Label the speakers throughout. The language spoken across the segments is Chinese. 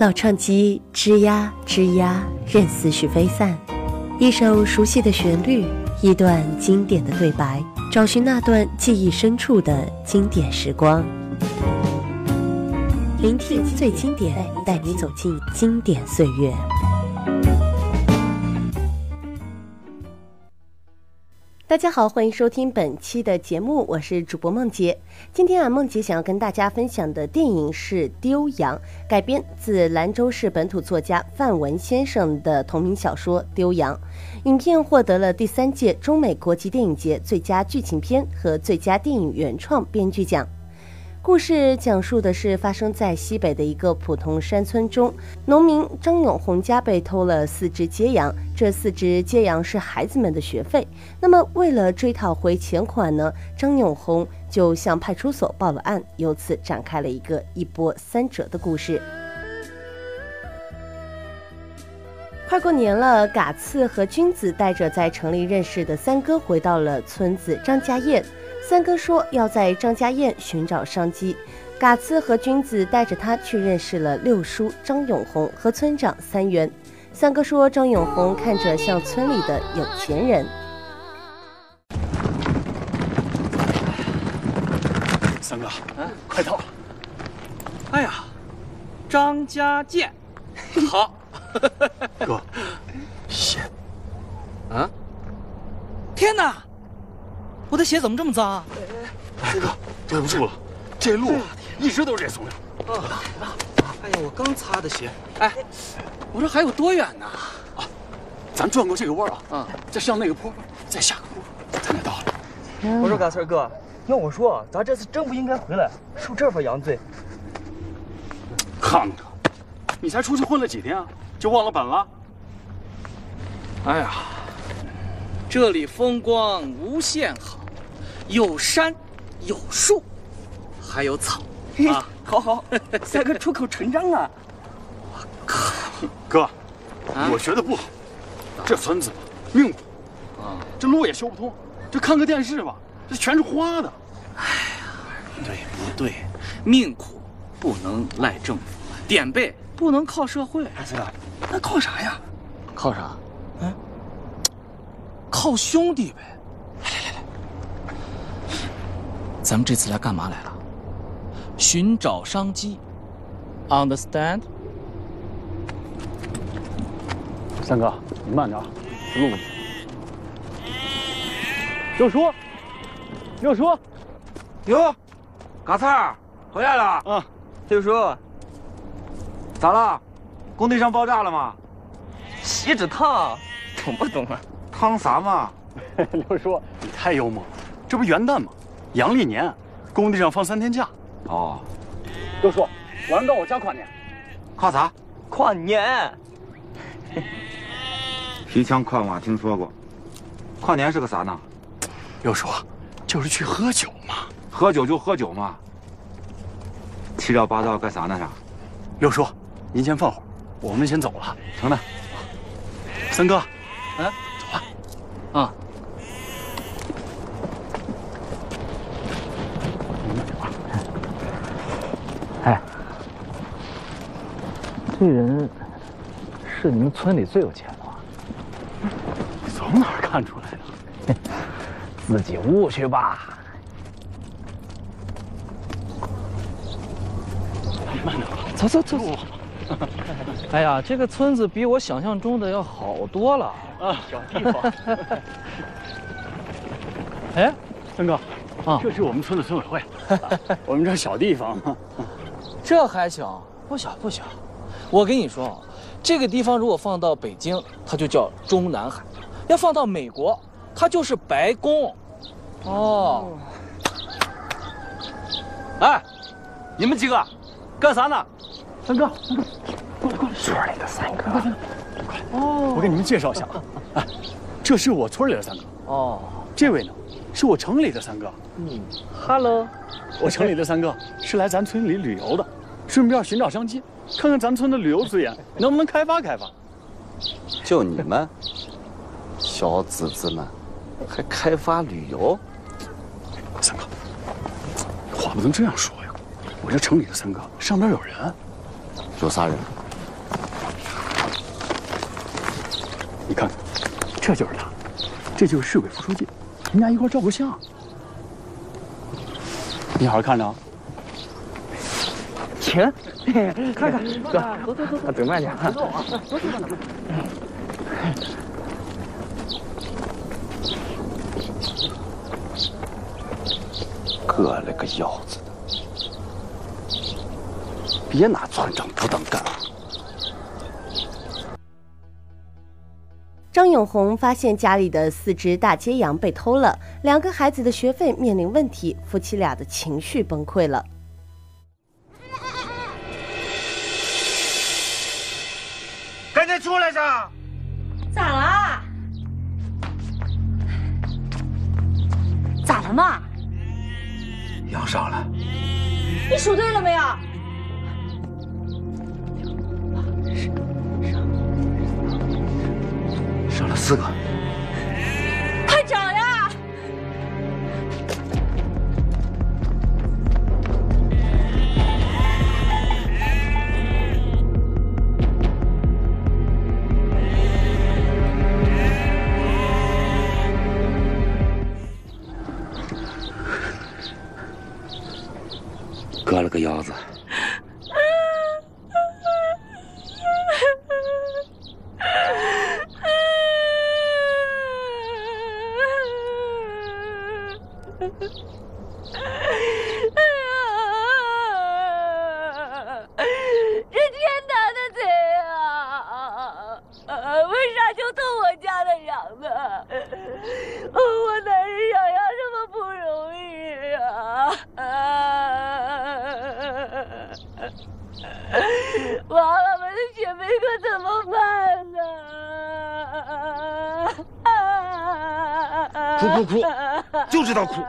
Speaker 1: 老唱机吱呀吱呀，任思绪飞散。一首熟悉的旋律，一段经典的对白，找寻那段记忆深处的经典时光。聆听最经典，带你走进经典岁月。大家好，欢迎收听本期的节目，我是主播梦洁。今天啊，梦洁想要跟大家分享的电影是《丢羊》，改编自兰州市本土作家范文先生的同名小说《丢羊》。影片获得了第三届中美国际电影节最佳剧情片和最佳电影原创编剧奖。故事讲述的是发生在西北的一个普通山村中，农民张永红家被偷了四只街羊，这四只街羊是孩子们的学费。那么为了追讨回钱款呢，张永红就向派出所报了案，由此展开了一个一波三折的故事。快过年了，嘎次和君子带着在城里认识的三哥回到了村子张家堰。三哥说要在张家堰寻找商机，嘎次和君子带着他去认识了六叔张永红和村长三元。三哥说张永红看着像村里的有钱人。
Speaker 2: 三哥，嗯快到了！
Speaker 3: 哎呀，张家堰，好，
Speaker 2: 哥，谢，
Speaker 3: 啊！天哪！我的鞋怎么这么脏啊？
Speaker 2: 哎哥，对不住了，这路一直都是这怂样。
Speaker 3: 啊，哎呀，我刚擦的鞋。哎，我这还有多远呢？啊，
Speaker 2: 咱转过这个弯啊，啊，再上那个坡，再下个坡，咱就到了。
Speaker 4: 我说嘎四哥，要我说，咱这次真不应该回来受这份洋罪。
Speaker 2: 看看，你才出去混了几天啊，就忘了本了？
Speaker 3: 哎呀，这里风光无限好。有山，有树，还有草，
Speaker 4: 啊，好好，三哥出口成章啊！
Speaker 2: 我靠，哥，我学的不好，这村子命苦，啊，这路也修不通，这看个电视吧，这全是花的。
Speaker 3: 哎呀，对不对？命苦不能赖政府，点背不能靠社会。
Speaker 4: 三哥，那靠啥呀？
Speaker 3: 靠啥？嗯，靠兄弟呗。咱们这次来干嘛来了？寻找商机，understand？
Speaker 2: 三哥，你慢点，这路。六叔，六叔，
Speaker 5: 哟，嘎菜儿回来了。
Speaker 4: 嗯，六叔，
Speaker 5: 咋了？工地上爆炸了吗？
Speaker 4: 锡纸烫，懂不懂啊？
Speaker 5: 烫啥嘛？
Speaker 2: 六叔，你太幽默了，这不元旦吗？阳历年，工地上放三天假。哦，六叔，晚上到我家跨年。
Speaker 5: 跨啥？
Speaker 4: 跨年。
Speaker 5: 提枪跨马听说过，跨年是个啥呢？
Speaker 2: 六叔，就是去喝酒嘛。
Speaker 5: 喝酒就喝酒嘛。七绕八道干啥呢？啥？
Speaker 2: 六叔，您先放会儿，我们先走了。
Speaker 5: 成的。
Speaker 2: 三哥，嗯，走了。啊。
Speaker 6: 这人是你们村里最有钱的吗？
Speaker 2: 从哪儿看出来的？
Speaker 6: 自己悟去吧。
Speaker 2: 慢点，
Speaker 6: 走走走走。哎呀，这个村子比我想象中的要好多了啊！
Speaker 2: 小地方。
Speaker 6: 哎，
Speaker 2: 三哥，啊，这是我们村的村委会。我们这小地方，
Speaker 3: 这还小，不小不小。我跟你说啊，这个地方如果放到北京，它就叫中南海；要放到美国，它就是白宫。哦。
Speaker 5: 哎，你们几个干啥呢？
Speaker 2: 三哥，三哥，过来过来，
Speaker 6: 村里的三哥，
Speaker 2: 快快过来。哦。我给你们介绍一下啊，哎，这是我村里的三哥。哦。这位呢，是我城里的三哥。
Speaker 6: 嗯。Hello。
Speaker 2: 我城里的三哥是来咱村里旅游的，顺便寻找商机。看看咱村的旅游资源，能不能开发开发？
Speaker 7: 就你们，小子子们，还开发旅游？
Speaker 2: 三哥，话不能这样说呀！我这城里的三哥，上边有人，
Speaker 7: 有仨人。
Speaker 2: 你看，这就是他，这就是市委副书记，你俩一块照个相。你好好看着。啊。
Speaker 4: 请，看看，哥，走走走，走慢点。走啊，
Speaker 7: 哥了个腰子的！别拿村长不当干。
Speaker 1: 张永红发现家里的四只大街羊被偷了，两个孩子的学费面临问题，夫妻俩的情绪崩溃了。
Speaker 8: 赶紧出来噻！
Speaker 9: 咋了？咋了嘛？
Speaker 8: 羊少了。
Speaker 9: 你数对了没有？
Speaker 8: 少了四个。
Speaker 9: 这天大的贼啊！为啥就偷我家的羊呢？我男人养羊这么不容易啊！娃娃们的姐妹可怎么办呢？
Speaker 8: 哭哭哭，就知道哭。
Speaker 9: 还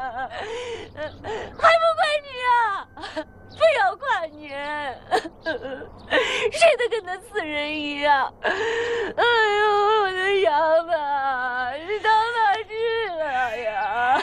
Speaker 9: 不怪你啊！非要怪你，睡得跟那死人一样。哎呦，我的羊啊，你到哪去了呀？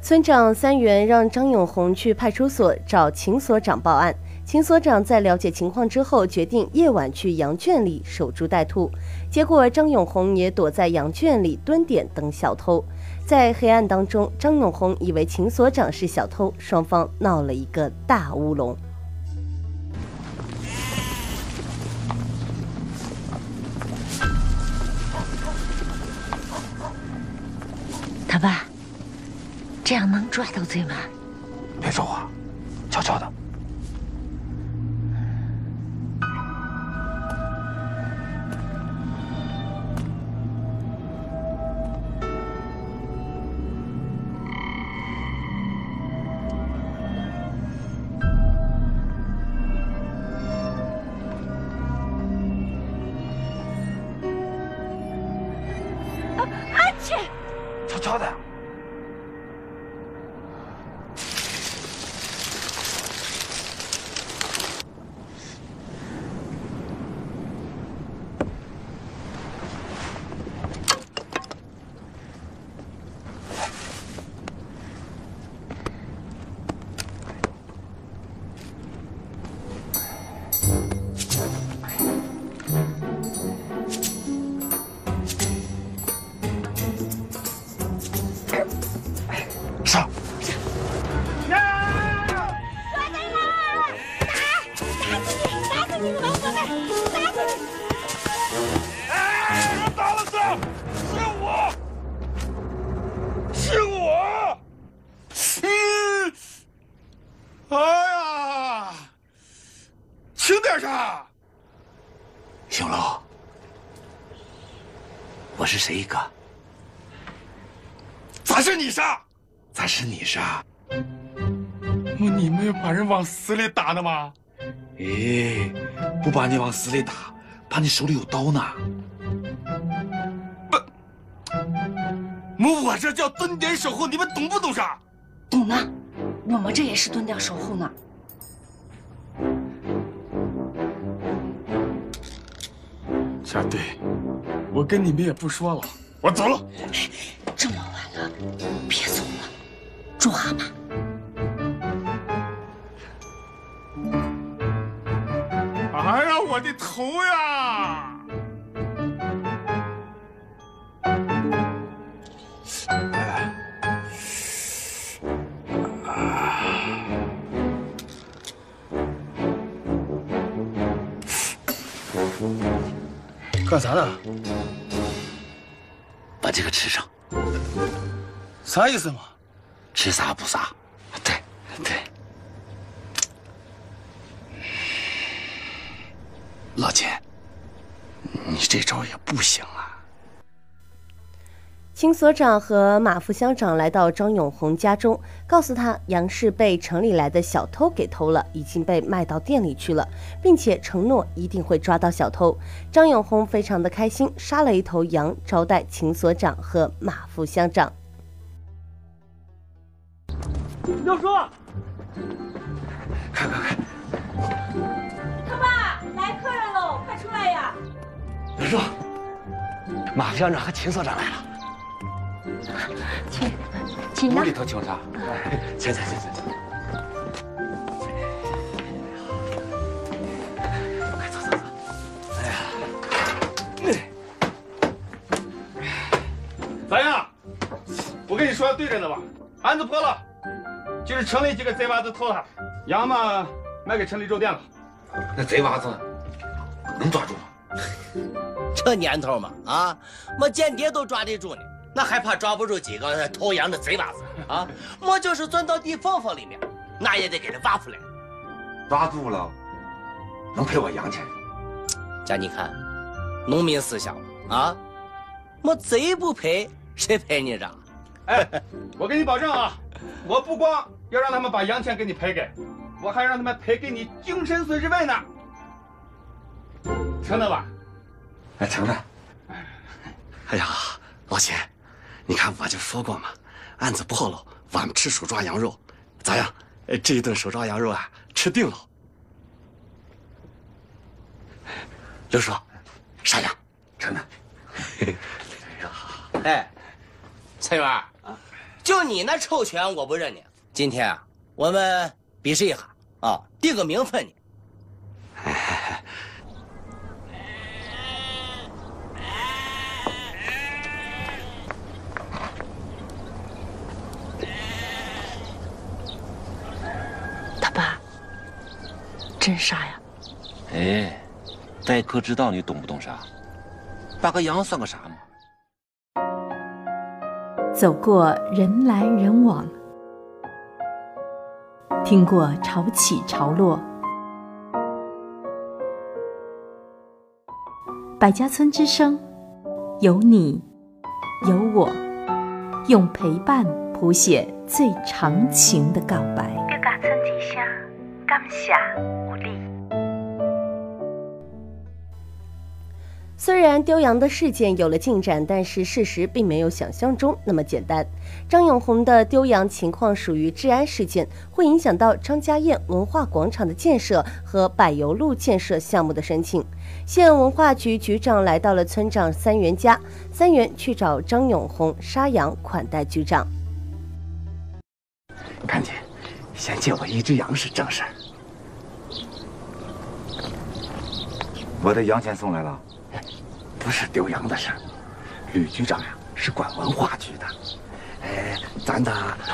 Speaker 1: 村长三元让张永红去派出所找秦所长报案。秦所长在了解情况之后，决定夜晚去羊圈里守株待兔。结果张永红也躲在羊圈里蹲点等小偷。在黑暗当中，张永红以为秦所长是小偷，双方闹了一个大乌龙。
Speaker 9: 他爸，这样能抓到贼吗？
Speaker 8: 别说话，悄悄的。轻点声！行了，我是谁哥？咋是你杀？咋是你杀？我你没有把人往死里打呢吗？哎，不把你往死里打，怕你手里有刀呢。不，我这叫蹲点守候，你们懂不懂啥？
Speaker 9: 懂呢，我们这也是蹲点守候呢。
Speaker 2: 啊对我跟你们也不说了我走了。
Speaker 9: 这么晚了别走了抓吧。
Speaker 8: 哎呀我的头呀！
Speaker 2: 干啥呢？
Speaker 8: 把这个吃上。
Speaker 2: 啥意思嘛？
Speaker 8: 吃啥补啥。对，对。老钱，你这招也不行啊。
Speaker 1: 秦所长和马副乡长来到张永红家中，告诉他杨氏被城里来的小偷给偷了，已经被卖到店里去了，并且承诺一定会抓到小偷。张永红非常的开心，杀了一头羊招待秦所长和马副乡长。
Speaker 4: 六叔，
Speaker 8: 快快快！
Speaker 9: 他爸来客人喽，快出来呀！
Speaker 7: 六叔，马副乡长和秦所长来了。
Speaker 9: 请，请
Speaker 7: 屋里头请啥？请请请请。快走走走。哎呀，
Speaker 2: 咋样？我跟你说的对着呢吧？案子破了，就是城里几个贼娃子偷他，羊嘛卖给城里肉店了。
Speaker 8: 那贼娃子能抓住吗？
Speaker 10: 这年头嘛，啊，没间谍都抓得住呢，那还怕抓不住几个偷羊的贼娃子啊？我就是钻到地缝缝里面，那也得给他挖出来。
Speaker 5: 抓住了，能赔我羊钱。
Speaker 10: 家你看，农民思想啊，我贼不赔，谁赔你这？
Speaker 2: 哎，我给你保证啊，我不光要让他们把洋钱给你赔给，我还让他们赔给你精神损失费呢，成了吧？
Speaker 5: 哎，成了。
Speaker 8: 哎呀，老钱，你看我就说过嘛，案子破了，我们吃手抓羊肉，咋样？哎，这一顿手抓羊肉啊，吃定了。刘叔，啥样？
Speaker 5: 成了。
Speaker 10: 哎，陈元啊，就你那臭拳我不认你。今天啊，我们比试一下啊，定个名分呢。
Speaker 9: 真傻呀！
Speaker 5: 哎，待客之道，你懂不懂啥？大个羊算个啥嘛？
Speaker 11: 走过人来人往，听过潮起潮落，百家村之声，有你，有我，用陪伴谱写最长情的告白。
Speaker 12: 百家村之声，感谢有你。
Speaker 1: 虽然丢羊的事件有了进展，但是事实并没有想象中那么简单。张永红的丢羊情况属于治安事件，会影响到张家堰文化广场的建设和柏油路建设项目的申请。县文化局局长来到了村长三元家，三元去找张永红杀羊款待局长。
Speaker 8: 赶紧，先借我一只羊是正事儿。
Speaker 5: 我的洋钱送来了。
Speaker 8: 不是丢羊的事儿，吕局长呀是管文化局的，哎，咱的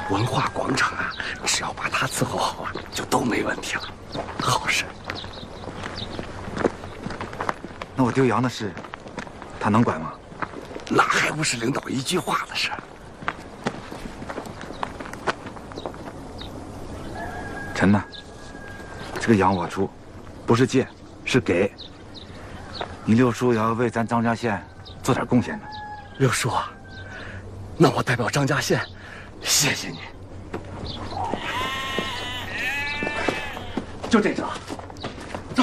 Speaker 8: 文化广场啊，只要把他伺候好啊，就都没问题了，好事。
Speaker 5: 那我丢羊的事，他能管吗？
Speaker 8: 那还不是领导一句话的事儿。
Speaker 5: 陈呢？这个羊我出，不是借，是给。你六叔也要为咱张家县做点贡献呢。
Speaker 8: 六叔啊，那我代表张家县，谢谢你。就这张，走。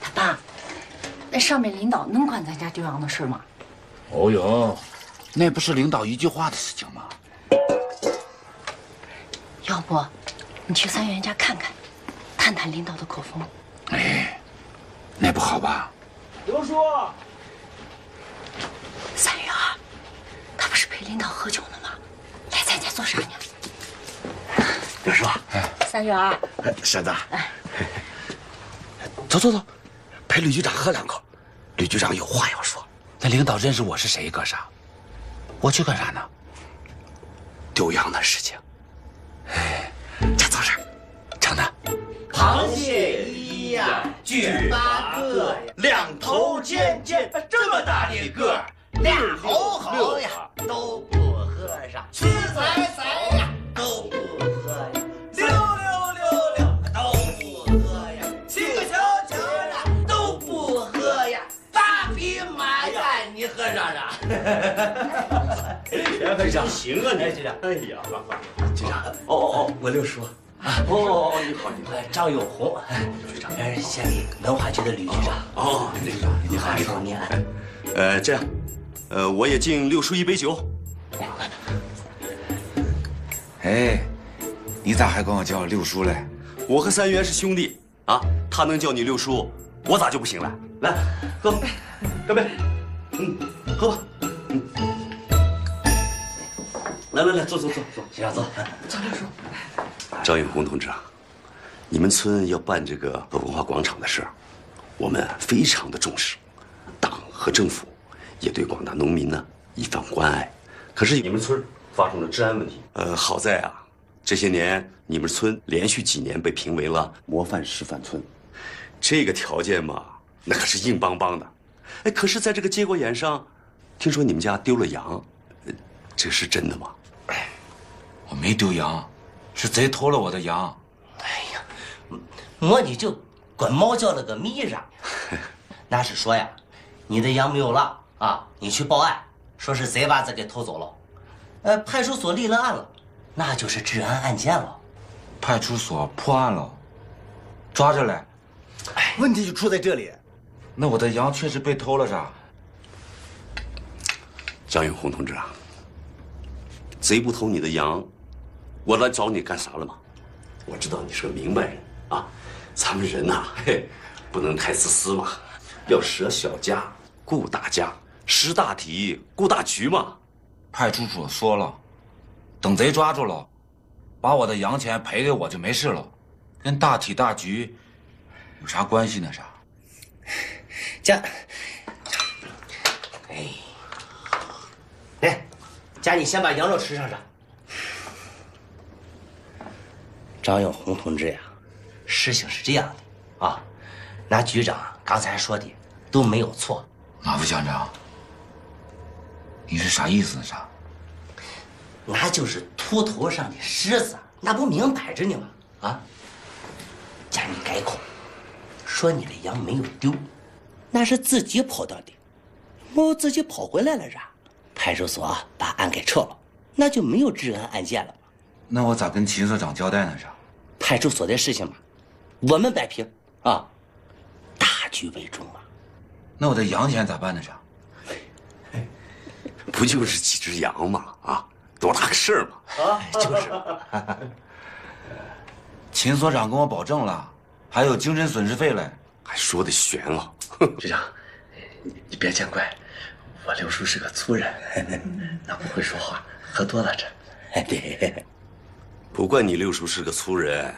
Speaker 12: 他爸，那上面领导能管咱家丢羊的事吗？
Speaker 8: 哦哟，那不是领导一句话的事情吗？
Speaker 12: 要不，你去三元家看看，探探领导的口风。
Speaker 8: 哎，那不好吧？
Speaker 4: 刘叔，
Speaker 12: 三元啊，他不是陪领导喝酒呢吗？来咱家做啥呢？
Speaker 8: 刘叔，
Speaker 12: 三元，
Speaker 8: 婶子，走走走，陪吕局长喝两口。吕局长有话要说。
Speaker 13: 那领导认识我是谁？干啥？我去干啥呢？
Speaker 8: 丢羊的事情。
Speaker 10: 螃蟹一呀，举八个呀，两头尖尖，这么大的个儿，俩猴猴呀都不喝上，七彩彩呀都不喝呀，六六六六都不喝呀，七个小球呀都不喝呀，八匹马呀你喝上上。
Speaker 8: 局长，
Speaker 10: 行啊你
Speaker 8: 局长。
Speaker 10: 哎呀，
Speaker 8: 局长，哦哦哦，我六叔。
Speaker 10: 啊，哦哦哦，你好，你好，张永红，局长，呃，县里文化局的吕局长。
Speaker 8: 哦，吕局长，你好，
Speaker 10: 你好，你好。
Speaker 14: 呃，这样，呃，我也敬六叔一杯酒。
Speaker 5: 哎，你咋还管我叫六叔嘞？
Speaker 14: 我和三元是兄弟啊，他能叫你六叔，我咋就不行了？来，喝，干杯！嗯，喝吧。嗯，来来来，坐坐坐坐，
Speaker 10: 局长坐。
Speaker 12: 坐六叔。
Speaker 14: 张永红同志啊，你们村要办这个文化广场的事儿，我们非常的重视，党和政府也对广大农民呢一番关爱。可是你们村发生了治安问题，呃，好在啊，这些年你们村连续几年被评为了模范示范村，这个条件嘛，那可是硬邦邦的。哎，可是在这个节骨眼上，听说你们家丢了羊，这是真的吗？
Speaker 5: 哎我没丢羊。是贼偷了我的羊，
Speaker 10: 哎呀，我你就管猫叫了个迷上，那是说呀，你的羊没有了啊，你去报案，说是贼把子给偷走了，呃，派出所立了案了，那就是治安案件了。
Speaker 5: 派出所破案了，抓着嘞。
Speaker 8: 哎，问题就出在这里，
Speaker 5: 那我的羊确实被偷了是？
Speaker 14: 张永红同志啊，贼不偷你的羊。我来找你干啥了吗？我知道你是个明白人啊，咱们人呐，嘿，不能太自私嘛，要舍小家顾大家，识大体顾大局嘛。
Speaker 5: 派出所说了，等贼抓住了，把我的洋钱赔给我就没事了，跟大体大局有啥关系呢？啥？
Speaker 10: 家，哎，来，家，你先把羊肉吃上上。张永红同志呀，事情是这样的啊，那局长刚才说的都没有错。
Speaker 5: 马副乡长，你是啥意思呢？啥？
Speaker 10: 那就是秃头上的虱子，那不明摆着呢吗？啊，叫你改口，说你的羊没有丢，那是自己跑到的，我自己跑回来了是？派出所把案给撤了，那就没有治安案件了。
Speaker 5: 那我咋跟秦所长交代呢？啥？
Speaker 10: 派出所的事情嘛，我们摆平啊，大局为重嘛。
Speaker 5: 那我的羊钱咋办呢？这？
Speaker 14: 不就是几只羊嘛？啊，多大个事儿嘛！
Speaker 10: 啊，就是。
Speaker 5: 秦所长跟我保证了，还有精神损失费嘞，
Speaker 14: 还说的悬了。
Speaker 8: 局长，你你别见怪，我刘叔是个粗人，那不会说话，喝多了这。
Speaker 10: 哎，对。
Speaker 14: 不怪你六叔是个粗人，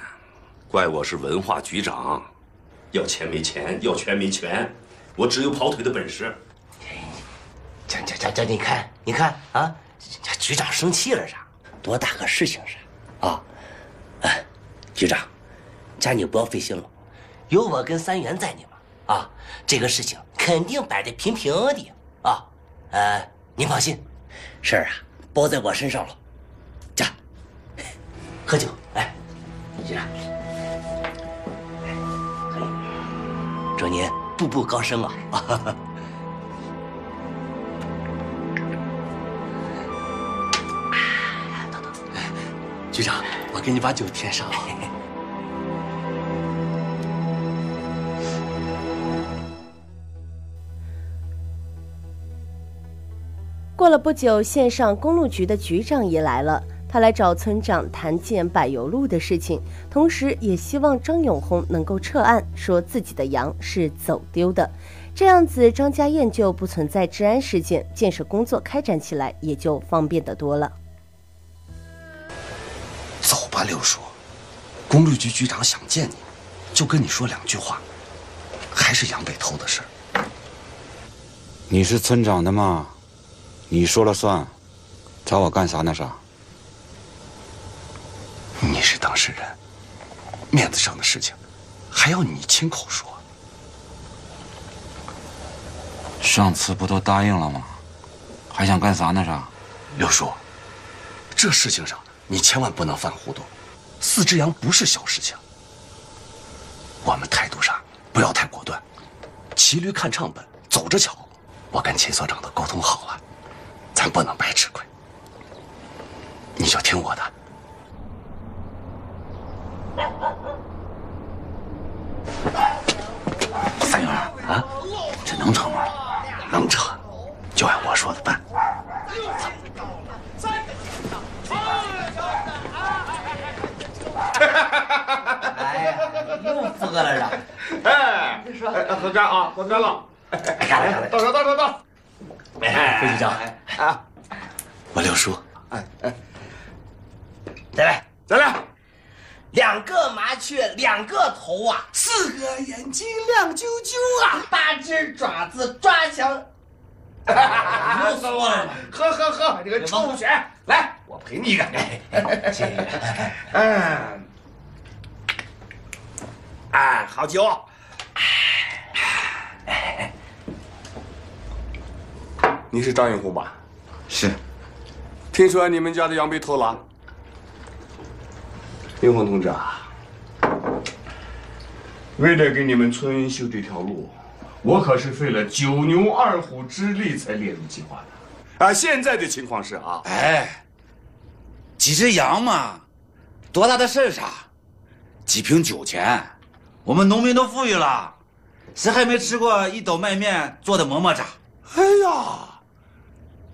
Speaker 14: 怪我是文化局长，要钱没钱，要权没权，我只有跑腿的本事。
Speaker 10: 这这这这，你看，你看啊，这局长生气了啥？多大个事情是？啊，哎，局长，家你不要费心了，有我跟三元在呢嘛，啊，这个事情肯定摆得平平的啊，呃，您放心，事儿啊包在我身上了。喝酒，来，局长，可以，祝您步步高升啊！
Speaker 8: 等等，局长，我给你把酒添上。
Speaker 1: 过了不久，县上公路局的局长也来了。他来找村长谈建柏油路的事情，同时也希望张永红能够撤案，说自己的羊是走丢的，这样子张家堰就不存在治安事件，建设工作开展起来也就方便得多了。
Speaker 8: 走吧，六叔，公路局局长想见你，就跟你说两句话，还是羊被偷的事儿。
Speaker 5: 你是村长的嘛，你说了算，找我干啥那？啥？
Speaker 8: 你是当事人，面子上的事情，还要你亲口说。
Speaker 5: 上次不都答应了吗？还想干啥呢？啥？
Speaker 8: 刘叔，这事情上你千万不能犯糊涂。四只羊不是小事情，我们态度上不要太果断，骑驴看唱本，走着瞧。我跟秦所长都沟通好了，咱不能白吃亏。你就听我的。
Speaker 5: 三元啊，这能成吗？
Speaker 8: 能成，就按我说的办。
Speaker 10: 哎呀，又喝了是？
Speaker 15: 哎，喝干啊，喝干了。
Speaker 10: 干了，
Speaker 15: 倒上，倒上，倒。
Speaker 10: 哎，
Speaker 8: 费局长，啊，我六叔，
Speaker 10: 哎哎，再来，
Speaker 15: 再来。
Speaker 10: 两个麻雀，两个头啊，四个眼睛亮啾啾啊，八只爪子抓响。
Speaker 15: 又说了，喝喝喝，你个臭犬，来，我陪你一个。
Speaker 10: 谢谢。
Speaker 15: 嗯，哎，好酒。你是张永红吧？
Speaker 5: 是。
Speaker 15: 听说你们家的羊被偷了。永红同志啊，为了给你们村修这条路，我可是费了九牛二虎之力才列入计划的。啊，现在的情况是啊，
Speaker 5: 哎，几只羊嘛，多大的事儿啥？几瓶酒钱，我们农民都富裕了，谁还没吃过一斗麦面做的馍馍渣？
Speaker 15: 哎呀，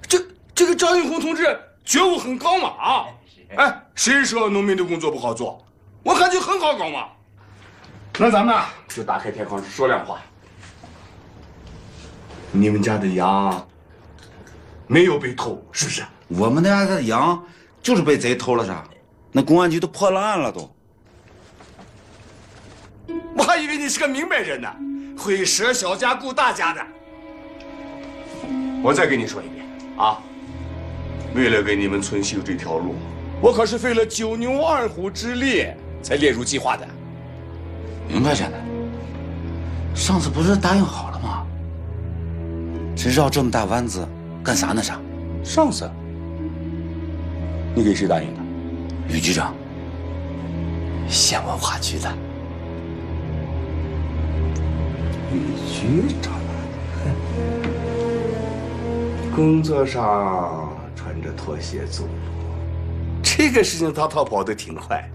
Speaker 15: 这这个张玉红同志觉悟很高嘛啊！哎，谁说农民的工作不好做？我感觉很好搞嘛。那咱们呢，就打开天窗说亮话。你们家的羊没有被偷，是不是？
Speaker 5: 我们家的羊就是被贼偷了啥？那公安局都破了案了都。
Speaker 15: 我还以为你是个明白人呢，会舍小家顾大家的。我再跟你说一遍啊，为了给你们村修这条路。我可是费了九牛二虎之力才列入计划的。
Speaker 5: 明白着呢。上次不是答应好了吗？这绕这么大弯子干啥呢？啥？
Speaker 15: 上次你给谁答应的？
Speaker 5: 吕局长。
Speaker 8: 县文化局的。
Speaker 15: 吕局长。工作上穿着拖鞋走路。这个事情他逃跑的挺快。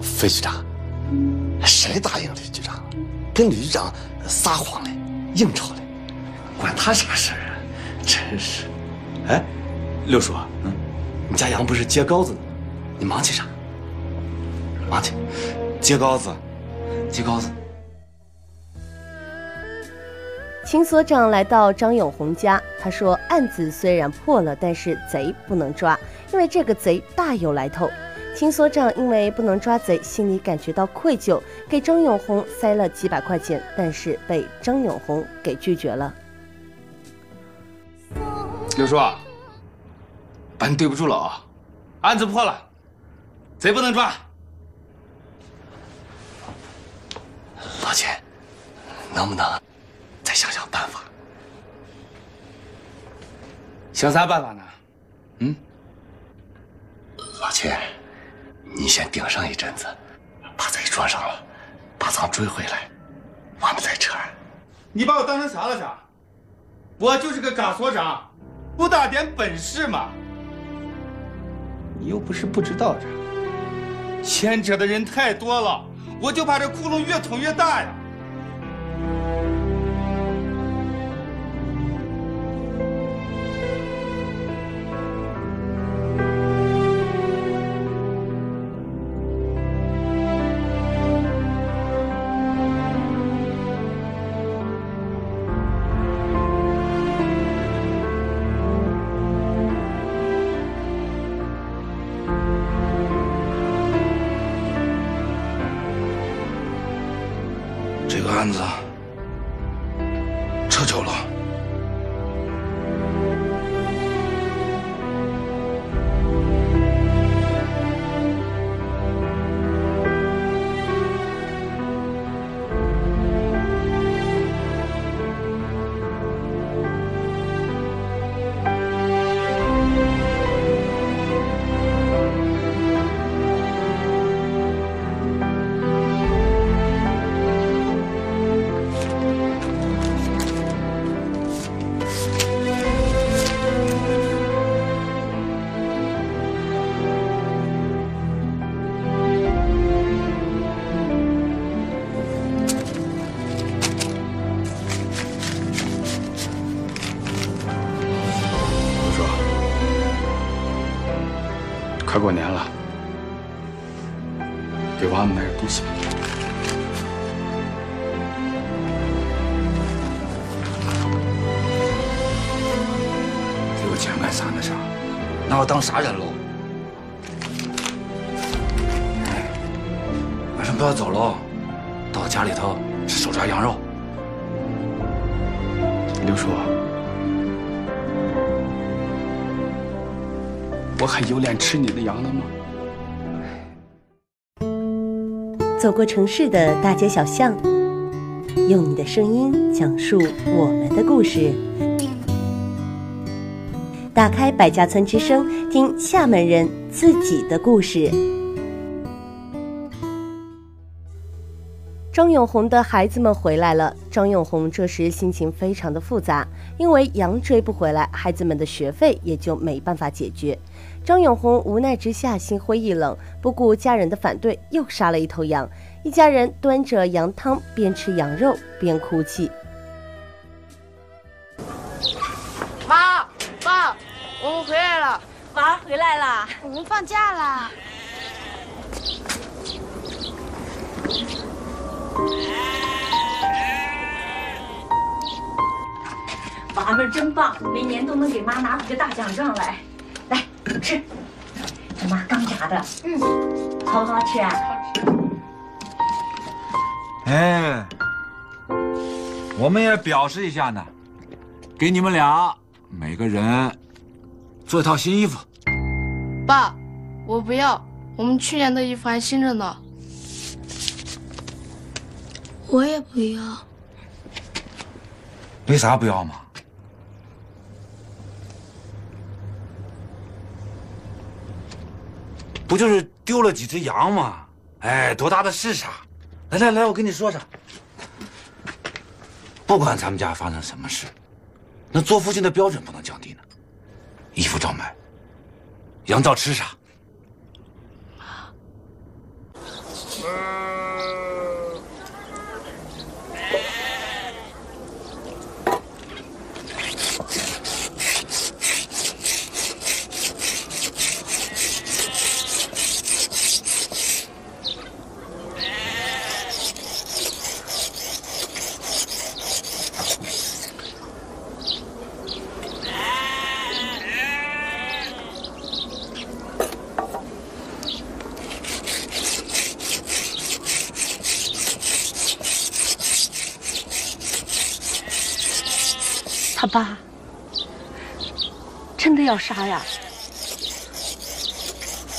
Speaker 8: 费局长，谁答应李局长？跟李局长撒谎嘞，应酬嘞，管他啥事儿啊？真是。哎，六叔，嗯，你家羊不是接羔子呢吗？你忙去啥？忙去，
Speaker 5: 接羔子，接羔子。
Speaker 1: 秦所长来到张永红家，他说：“案子虽然破了，但是贼不能抓，因为这个贼大有来头。”秦所长因为不能抓贼，心里感觉到愧疚，给张永红塞了几百块钱，但是被张永红给拒绝了。
Speaker 15: 刘叔，把你对不住了啊！案子破了，贼不能抓。
Speaker 8: 老秦，能不能？再想想办法，
Speaker 15: 想啥办法呢？嗯，
Speaker 8: 老秦，你先顶上一阵子，把贼捉上了，把赃追回来，我们再撤。
Speaker 15: 你把我当成啥了？啥？我就是个嘎所长，不大点本事吗？你又不是不知道这，牵扯的人太多了，我就怕这窟窿越捅越大呀。
Speaker 5: 啥人喽？哎，晚上不要走喽，到家里头吃手抓羊肉。
Speaker 2: 刘叔，我还有脸吃你的羊了吗？
Speaker 1: 走过城市的大街小巷，用你的声音讲述我们的故事。打开百家村之声，听厦门人自己的故事。张永红的孩子们回来了，张永红这时心情非常的复杂，因为羊追不回来，孩子们的学费也就没办法解决。张永红无奈之下，心灰意冷，不顾家人的反对，又杀了一头羊。一家人端着羊汤，边吃羊肉边哭泣。
Speaker 16: 我们回来了，
Speaker 12: 娃回来了，
Speaker 16: 我们放假了。
Speaker 12: 娃们真棒，每年都能给妈拿回个大奖状来。来吃，这妈刚炸的，嗯，好不好吃啊？
Speaker 5: 哎，我们也表示一下呢，给你们俩每个人做一套新衣服。
Speaker 16: 爸，我不要，我们去年的衣服还新着呢。我也不要。
Speaker 5: 为啥不要嘛？不就是丢了几只羊吗？哎，多大的事啥！来来来，我跟你说说，不管咱们家发生什么事，那做父亲的标准不能降低呢。衣服照买，羊照吃啥？
Speaker 9: 他爸真的要杀呀？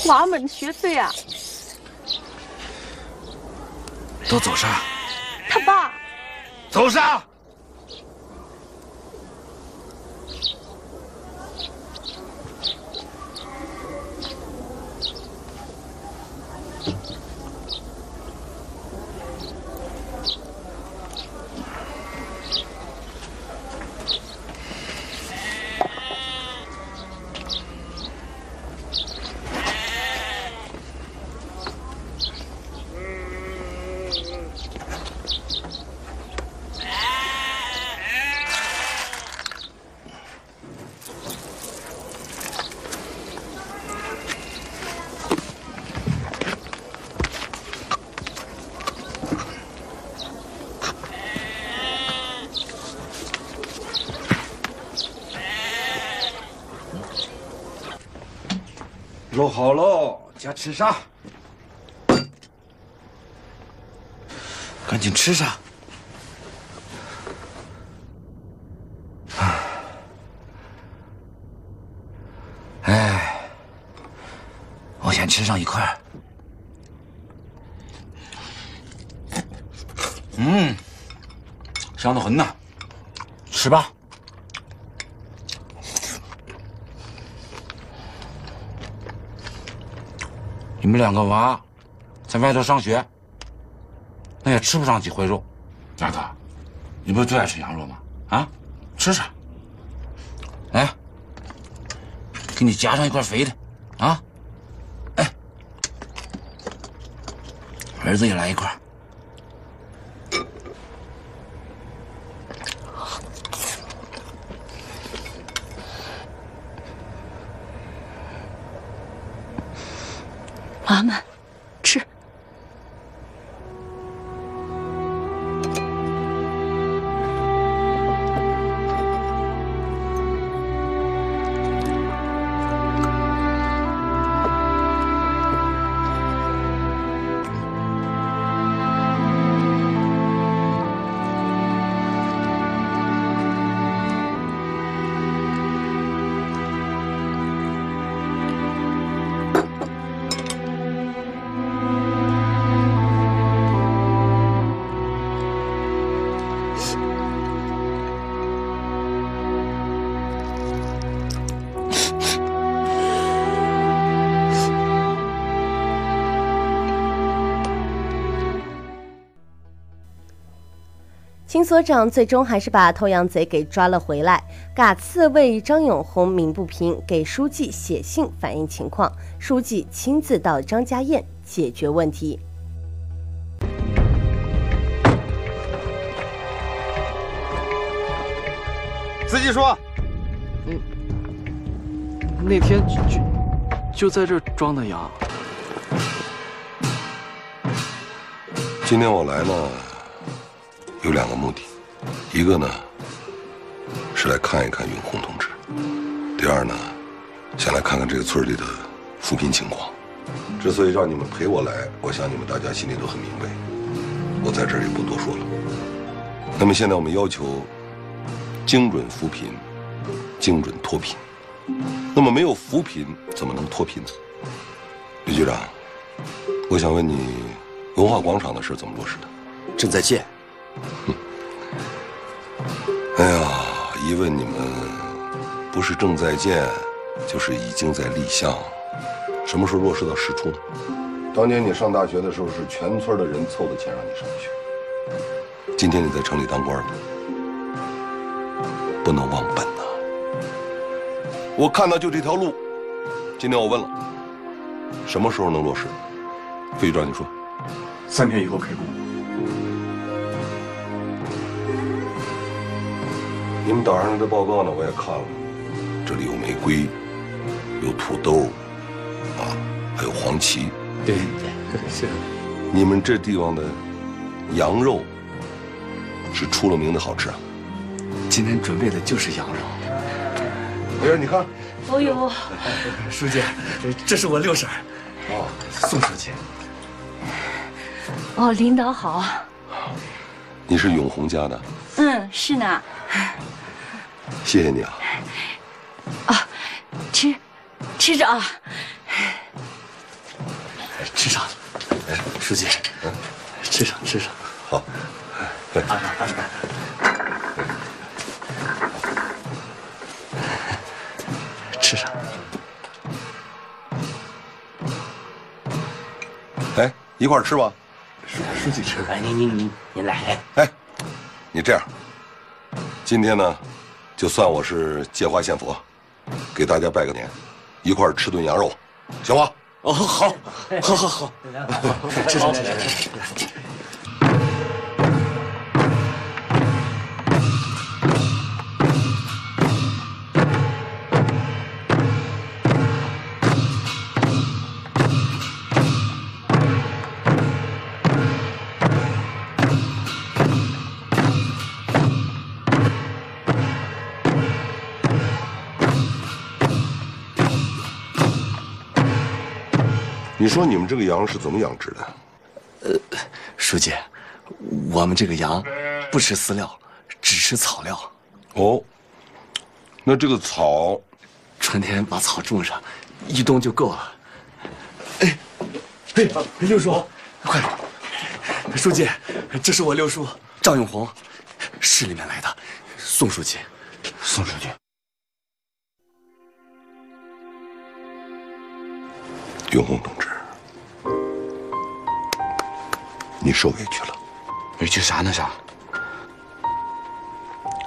Speaker 9: 娃们的学费啊！
Speaker 5: 都走啥？
Speaker 9: 他爸，
Speaker 5: 走啥？肉好喽，家吃啥？赶紧吃上。哎，我先吃上一块。嗯，香的很呐，吃吧。你们两个娃在外头上学，那也吃不上几回肉。丫头，你不是最爱吃羊肉吗？啊，吃吃。来，给你夹上一块肥的，啊，哎，儿子也来一块。
Speaker 12: 娃们，
Speaker 1: 秦所长最终还是把偷羊贼给抓了回来。嘎次为张永红鸣不平，给书记写信反映情况，书记亲自到张家堰解决问题。
Speaker 17: 司机说，
Speaker 6: 嗯，那天就就就在这装的羊。
Speaker 17: 今天我来呢，有两个目的，一个呢是来看一看永红同志，第二呢，想来看看这个村里的扶贫情况。之所以让你们陪我来，我想你们大家心里都很明白，我在这儿也不多说了。那么现在我们要求精准扶贫，精准脱贫。那么没有扶贫，怎么能脱贫呢？李局长，我想问你，文化广场的事怎么落实的？
Speaker 14: 正在建。
Speaker 17: 哎呀，一问你们，不是正在建，就是已经在立项。什么时候落实到实处呢？当年你上大学的时候，是全村的人凑的钱让你上学。今天你在城里当官呢，不能忘本呐。我看到就这条路，今天我问了，什么时候能落实？费局长，你说。
Speaker 2: 三天以后开工。
Speaker 17: 你们岛上的报告呢？我也看了，这里有玫瑰，有土豆，啊，还有黄芪。
Speaker 8: 对，是。
Speaker 17: 你们这地方的羊肉是出了名的好吃啊！
Speaker 8: 今天准备的就是羊肉。
Speaker 17: 哎呀，你看。
Speaker 12: 哦呦，
Speaker 8: 书记，这是我六婶。哦，宋书记。
Speaker 12: 哦，领导好。
Speaker 17: 你是永红家的？
Speaker 12: 嗯，是呢。
Speaker 17: 谢谢你啊！
Speaker 12: 啊，吃，吃着啊！
Speaker 8: 吃上，书记，吃上吃上。
Speaker 17: 好。
Speaker 8: 吃上。
Speaker 17: 哎，一块儿吃吧。
Speaker 8: 书书记吃。
Speaker 10: 哎，您您您您来。
Speaker 17: 哎，你这样，今天呢？就算我是借花献佛，给大家拜个年，一块儿吃顿羊肉，行吗？
Speaker 8: 哦，好，好，好，好，吃吃吃吃。
Speaker 17: 你说你们这个羊是怎么养殖的？
Speaker 8: 呃，书记，我们这个羊不吃饲料，只吃草料。
Speaker 17: 哦，那这个草，
Speaker 8: 春天把草种上，一冬就够了。哎，哎，六叔，快！书记，这是我六叔赵永红，市里面来的，宋书记，
Speaker 5: 宋书记。
Speaker 17: 永红同志，你受委屈了。
Speaker 5: 委屈啥呢？啥？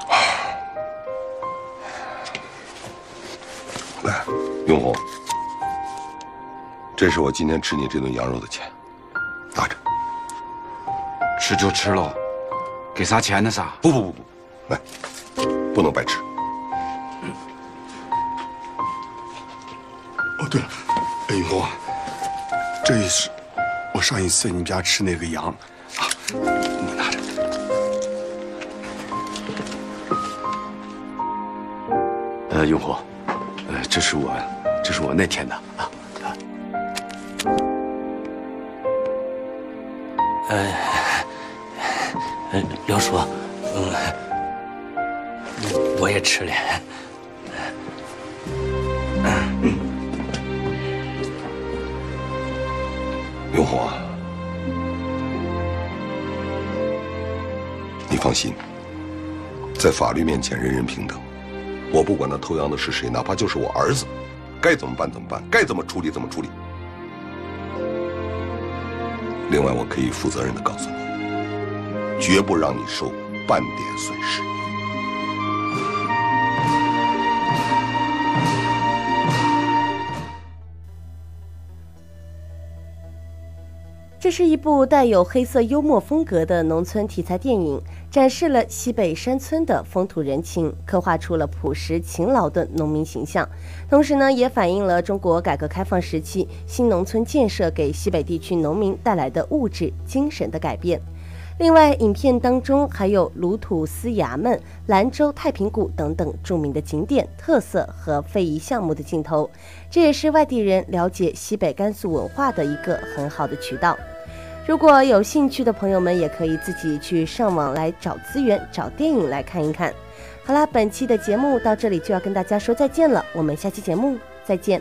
Speaker 17: 来，永红，这是我今天吃你这顿羊肉的钱，拿着。
Speaker 5: 吃就吃喽，给啥钱呢？啥？
Speaker 17: 不不不不，来，不能白吃。
Speaker 2: 哦，对了，哎，永红啊，这也是我上一次你们家吃那个羊啊，你拿着。呃，永红，呃，这是我，这是我那天的啊。
Speaker 5: 呃，呃，刘叔，嗯，我也吃了。
Speaker 17: 永红啊，你放心，在法律面前人人平等。我不管他偷羊的是谁，哪怕就是我儿子，该怎么办怎么办，该怎么处理怎么处理。另外，我可以负责任的告诉你，绝不让你受半点损失。
Speaker 18: 这是一部带有黑色幽默风格的农村题材电影，展示了西北山村的风土人情，刻画出了朴实勤劳的农民形象。同时呢，也反映了中国改革开放时期新农村建设给西北地区农民带来的物质、精神的改变。另外，影片当中还有鲁土司衙门、兰州太平谷等等著名的景点特色和非遗项目的镜头，这也是外地人了解西北甘肃文化的一个很好的渠道。如果有兴趣的朋友们，也可以自己去上网来找资源、找电影来看一看。好啦，本期的节目到这里就要跟大家说再见了，我们下期节目再见。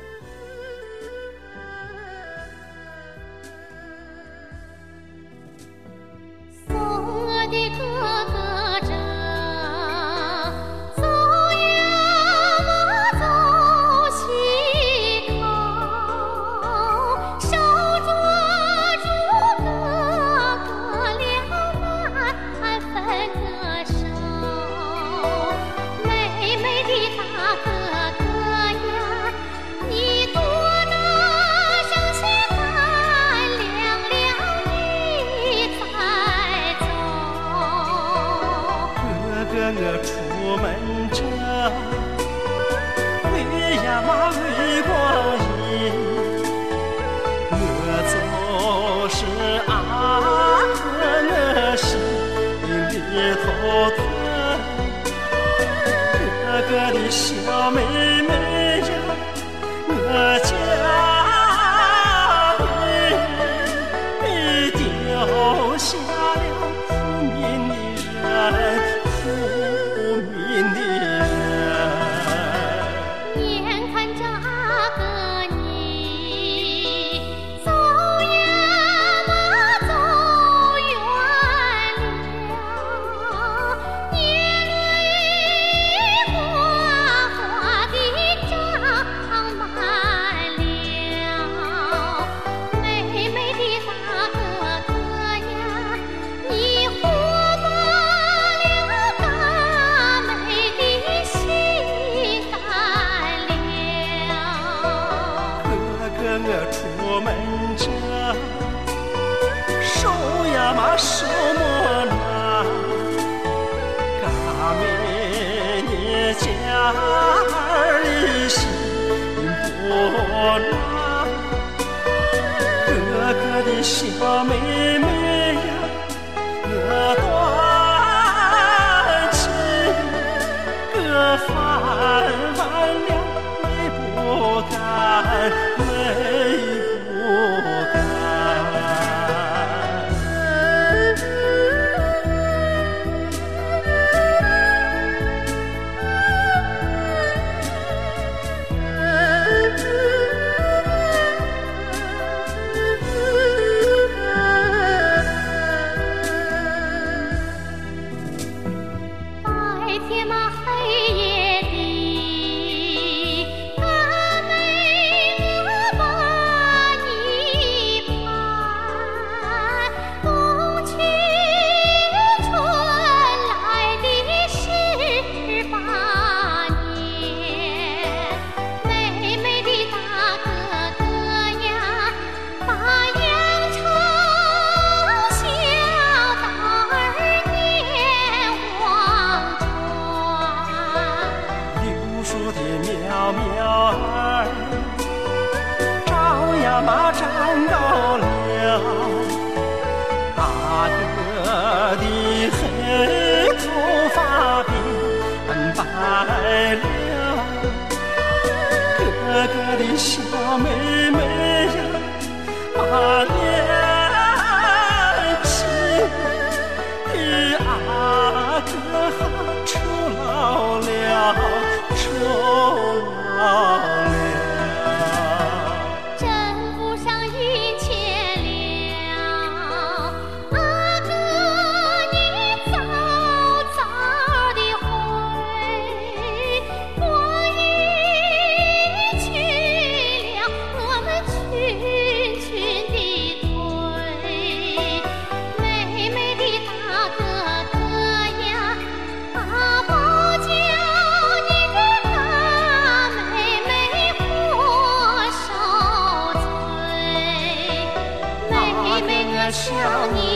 Speaker 19: 妹我